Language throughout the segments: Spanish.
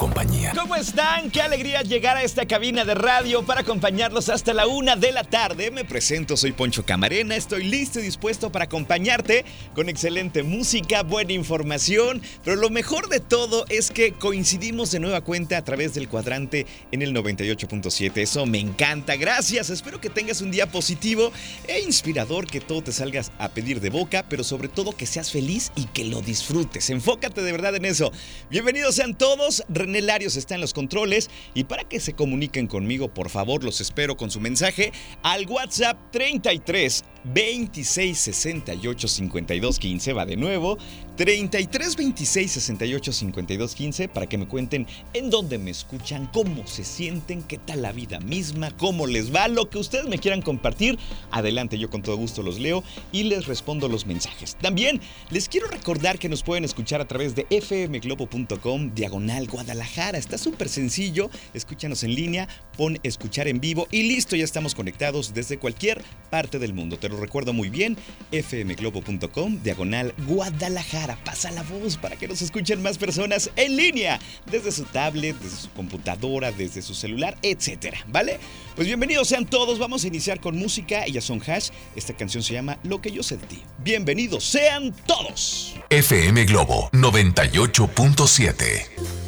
compañía. ¿Cómo están? Qué alegría llegar a esta cabina de radio para acompañarlos hasta la una de la tarde. Me presento, soy Poncho Camarena, estoy listo y dispuesto para acompañarte con excelente música, buena información, pero lo mejor de todo es que coincidimos de nueva cuenta a través del cuadrante en el 98.7. Eso me encanta, gracias. Espero que tengas un día positivo e inspirador, que todo te salgas a pedir de boca, pero sobre todo que seas feliz y que lo disfrutes. Enfócate de verdad en eso. Bienvenidos sean todos. Larios está en los controles. Y para que se comuniquen conmigo, por favor, los espero con su mensaje al WhatsApp 33 26 68 52 15. Va de nuevo. 33 26 68 52 15 para que me cuenten en dónde me escuchan, cómo se sienten, qué tal la vida misma, cómo les va, lo que ustedes me quieran compartir. Adelante, yo con todo gusto los leo y les respondo los mensajes. También les quiero recordar que nos pueden escuchar a través de fmglobo.com diagonal Guadalajara. Está súper sencillo. Escúchanos en línea, pon escuchar en vivo y listo, ya estamos conectados desde cualquier parte del mundo. Lo recuerdo muy bien, fmglobo.com diagonal Guadalajara pasa la voz para que nos escuchen más personas en línea, desde su tablet, desde su computadora, desde su celular, etcétera, ¿vale? Pues bienvenidos sean todos, vamos a iniciar con música, ellas son Hash, esta canción se llama Lo que yo sentí. Bienvenidos sean todos. FM Globo 98.7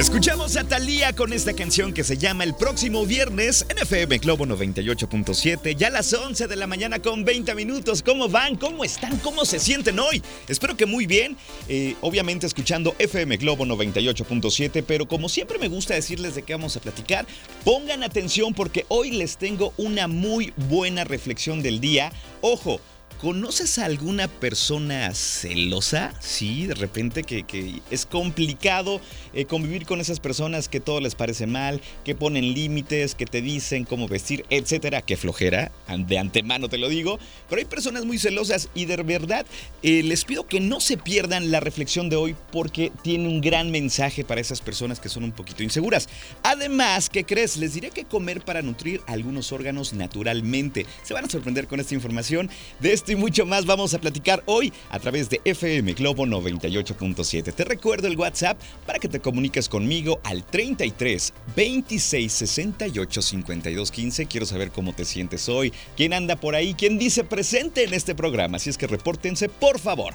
Escuchamos a Thalía con esta canción que se llama El próximo viernes en FM Globo 98.7, ya a las 11 de la mañana con 20 minutos. ¿Cómo van? ¿Cómo están? ¿Cómo se sienten hoy? Espero que muy bien. Eh, obviamente escuchando FM Globo 98.7, pero como siempre me gusta decirles de qué vamos a platicar, pongan atención porque hoy les tengo una muy buena reflexión del día. Ojo, ¿Conoces a alguna persona celosa? Sí, de repente que, es complicado eh, convivir con esas personas que todo les parece mal, que ponen límites, que te dicen cómo vestir, etcétera. Que flojera, de antemano te lo digo. Pero hay personas muy celosas y de verdad eh, les pido que no se pierdan la reflexión de hoy porque tiene un gran mensaje para esas personas que son un poquito inseguras. Además, ¿qué crees? Les diré que comer para nutrir algunos órganos naturalmente. Se van a sorprender con esta información de este y mucho más vamos a platicar hoy a través de FM Globo 98.7. Te recuerdo el WhatsApp para que te comuniques conmigo al 33 26 68 52 15. Quiero saber cómo te sientes hoy, quién anda por ahí, quién dice presente en este programa. Así es que repórtense, por favor.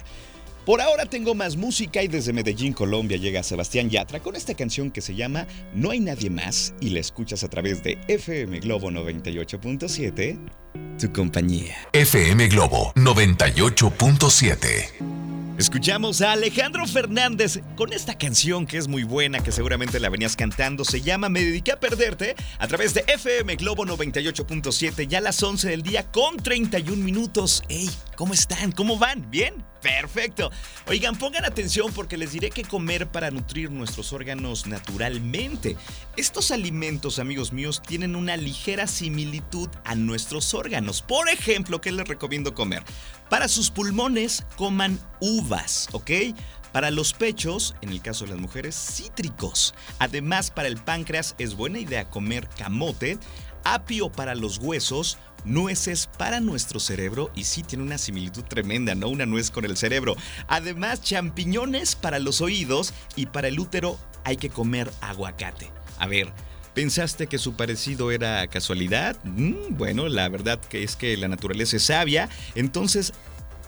Por ahora tengo más música y desde Medellín, Colombia, llega Sebastián Yatra con esta canción que se llama No hay nadie más y la escuchas a través de FM Globo 98.7, tu compañía. FM Globo 98.7. Escuchamos a Alejandro Fernández con esta canción que es muy buena, que seguramente la venías cantando. Se llama Me dediqué a perderte a través de FM Globo 98.7, ya a las 11 del día con 31 minutos. ¡Ey! ¿Cómo están? ¿Cómo van? ¿Bien? Perfecto. Oigan, pongan atención porque les diré qué comer para nutrir nuestros órganos naturalmente. Estos alimentos, amigos míos, tienen una ligera similitud a nuestros órganos. Por ejemplo, ¿qué les recomiendo comer? Para sus pulmones, coman uvas, ¿ok? Para los pechos, en el caso de las mujeres, cítricos. Además, para el páncreas es buena idea comer camote, apio para los huesos, nueces para nuestro cerebro y sí tiene una similitud tremenda, ¿no? Una nuez con el cerebro. Además, champiñones para los oídos y para el útero hay que comer aguacate. A ver, ¿Pensaste que su parecido era casualidad? Mm, bueno, la verdad que es que la naturaleza es sabia. Entonces,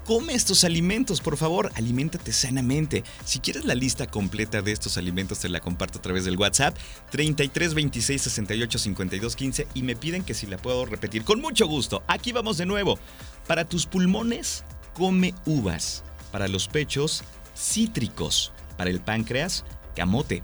come estos alimentos, por favor, aliméntate sanamente. Si quieres la lista completa de estos alimentos, te la comparto a través del WhatsApp 33 26 68 52 15 y me piden que si la puedo repetir. Con mucho gusto. Aquí vamos de nuevo. Para tus pulmones, come uvas. Para los pechos, cítricos. Para el páncreas, camote.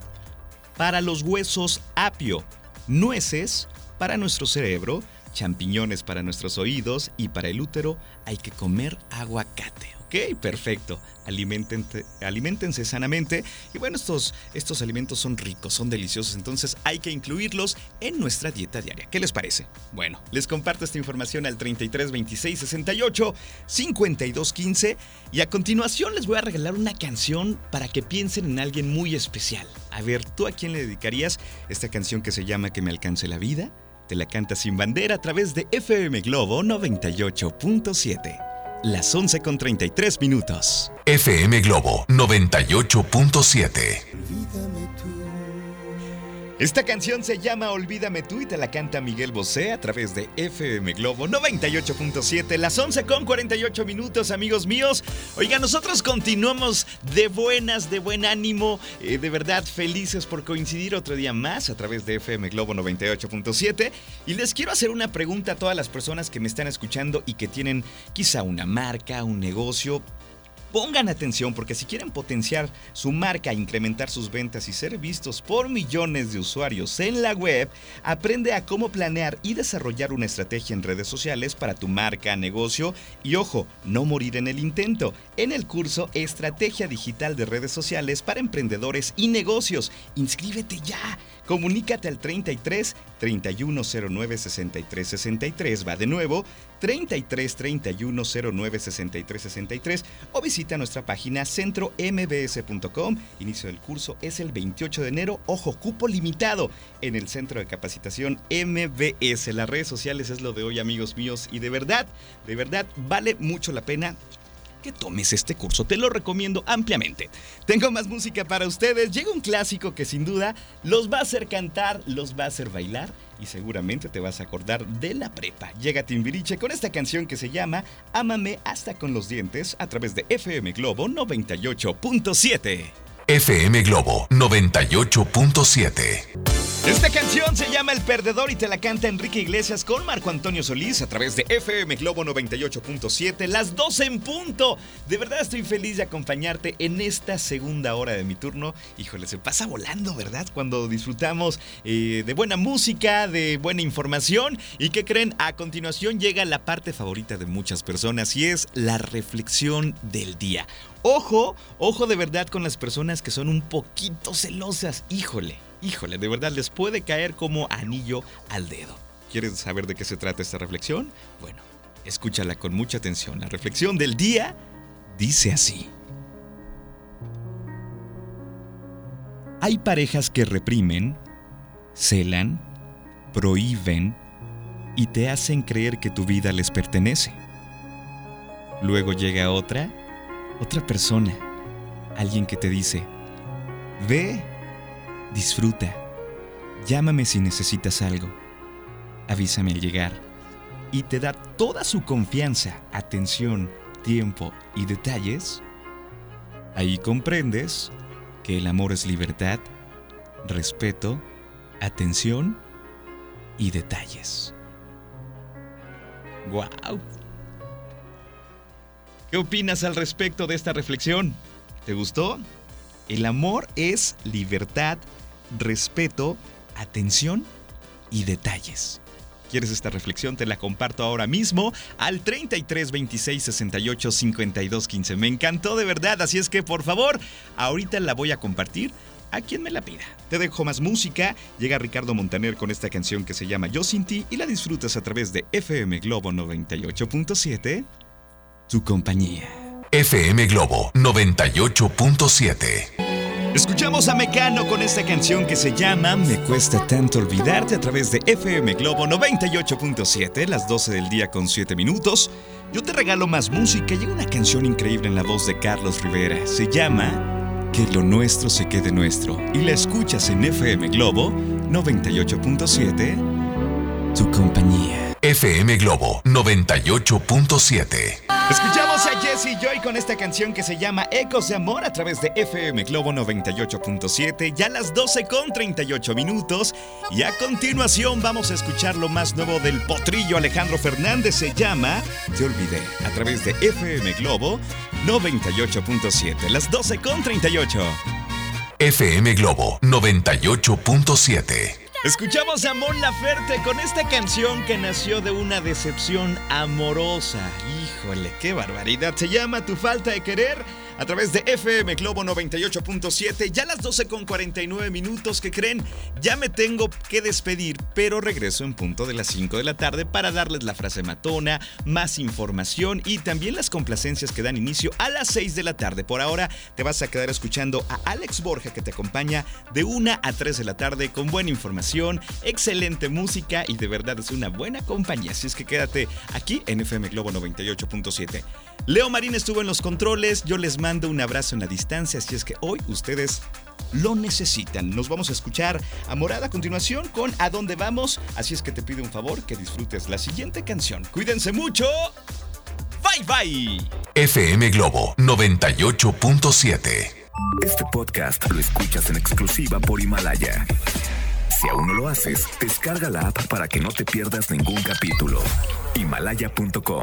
Para los huesos, apio. Nueces. Para nuestro cerebro, champiñones para nuestros oídos y para el útero hay que comer aguacate. Ok, perfecto. Alimentense, alimentense sanamente. Y bueno, estos, estos alimentos son ricos, son deliciosos, entonces hay que incluirlos en nuestra dieta diaria. ¿Qué les parece? Bueno, les comparto esta información al 33 26 68 52 15 y a continuación les voy a regalar una canción para que piensen en alguien muy especial. A ver, ¿tú a quién le dedicarías esta canción que se llama Que me alcance la vida? Te la canta sin bandera a través de FM Globo 98.7. Las 11 con 33 minutos. FM Globo 98.7. Esta canción se llama Olvídame tú y te la canta Miguel Bosé a través de FM Globo 98.7, las 11 con 48 minutos, amigos míos. Oiga, nosotros continuamos de buenas, de buen ánimo, eh, de verdad felices por coincidir otro día más a través de FM Globo 98.7. Y les quiero hacer una pregunta a todas las personas que me están escuchando y que tienen quizá una marca, un negocio Pongan atención porque si quieren potenciar su marca, incrementar sus ventas y ser vistos por millones de usuarios en la web, aprende a cómo planear y desarrollar una estrategia en redes sociales para tu marca, negocio y ojo, no morir en el intento. En el curso Estrategia Digital de Redes Sociales para Emprendedores y Negocios. Inscríbete ya. Comunícate al 33 3109 63 63. Va de nuevo 33 31 09 63 63 o visita nuestra página centrombs.com. Inicio del curso es el 28 de enero. Ojo, cupo limitado en el centro de capacitación MBS. Las redes sociales es lo de hoy, amigos míos, y de verdad, de verdad vale mucho la pena que tomes este curso. Te lo recomiendo ampliamente. Tengo más música para ustedes. Llega un clásico que sin duda los va a hacer cantar, los va a hacer bailar y seguramente te vas a acordar de la prepa. Llega Timbiriche con esta canción que se llama Ámame hasta con los dientes a través de FM Globo 98.7. FM Globo 98.7. Esta canción se llama El Perdedor y te la canta Enrique Iglesias con Marco Antonio Solís a través de FM Globo 98.7, las 12 en punto. De verdad estoy feliz de acompañarte en esta segunda hora de mi turno. Híjole, se pasa volando, ¿verdad? Cuando disfrutamos eh, de buena música, de buena información. ¿Y qué creen? A continuación llega la parte favorita de muchas personas y es la reflexión del día. Ojo, ojo de verdad con las personas que son un poquito celosas. Híjole, híjole, de verdad les puede caer como anillo al dedo. ¿Quieres saber de qué se trata esta reflexión? Bueno, escúchala con mucha atención. La reflexión del día dice así. Hay parejas que reprimen, celan, prohíben y te hacen creer que tu vida les pertenece. Luego llega otra otra persona, alguien que te dice, ve, disfruta, llámame si necesitas algo, avísame al llegar, y te da toda su confianza, atención, tiempo y detalles, ahí comprendes que el amor es libertad, respeto, atención y detalles. ¡Wow! ¿Qué opinas al respecto de esta reflexión? ¿Te gustó? El amor es libertad, respeto, atención y detalles. ¿Quieres esta reflexión? Te la comparto ahora mismo al 33 26 68 52 15. Me encantó de verdad, así es que por favor, ahorita la voy a compartir a quien me la pida. Te dejo más música. Llega Ricardo Montaner con esta canción que se llama Yo sin ti y la disfrutas a través de FM Globo 98.7 tu compañía. FM Globo 98.7. Escuchamos a Mecano con esta canción que se llama Me cuesta tanto olvidarte a través de FM Globo 98.7, las 12 del día con 7 minutos. Yo te regalo más música y una canción increíble en la voz de Carlos Rivera. Se llama Que lo nuestro se quede nuestro y la escuchas en FM Globo 98.7, tu compañía. FM Globo 98.7. Escuchamos a Jesse Joy con esta canción que se llama Ecos de Amor a través de FM Globo 98.7, ya las 12 con 38 minutos. Y a continuación vamos a escuchar lo más nuevo del potrillo Alejandro Fernández, se llama Te Olvidé, a través de FM Globo 98.7, las 12 con 38. FM Globo 98.7. Escuchamos a Mon Laferte con esta canción que nació de una decepción amorosa. Híjole, qué barbaridad. Se llama Tu falta de querer a través de FM Globo 98.7. Ya las 12 con 49 minutos que creen, ya me tengo que despedir, pero regreso en punto de las 5 de la tarde para darles la frase matona, más información y también las complacencias que dan inicio a las 6 de la tarde. Por ahora te vas a quedar escuchando a Alex Borja que te acompaña de 1 a 3 de la tarde con buena información, excelente música y de verdad es una buena compañía. Así es que quédate aquí en FM Globo 98.7. Leo Marín estuvo en los controles, yo les mando un abrazo en la distancia, así es que hoy ustedes lo necesitan. Nos vamos a escuchar a Morada a continuación con A dónde vamos, así es que te pido un favor que disfrutes la siguiente canción. Cuídense mucho. Bye bye. FM Globo 98.7. Este podcast lo escuchas en exclusiva por Himalaya. Si aún no lo haces, descarga la app para que no te pierdas ningún capítulo. Himalaya.com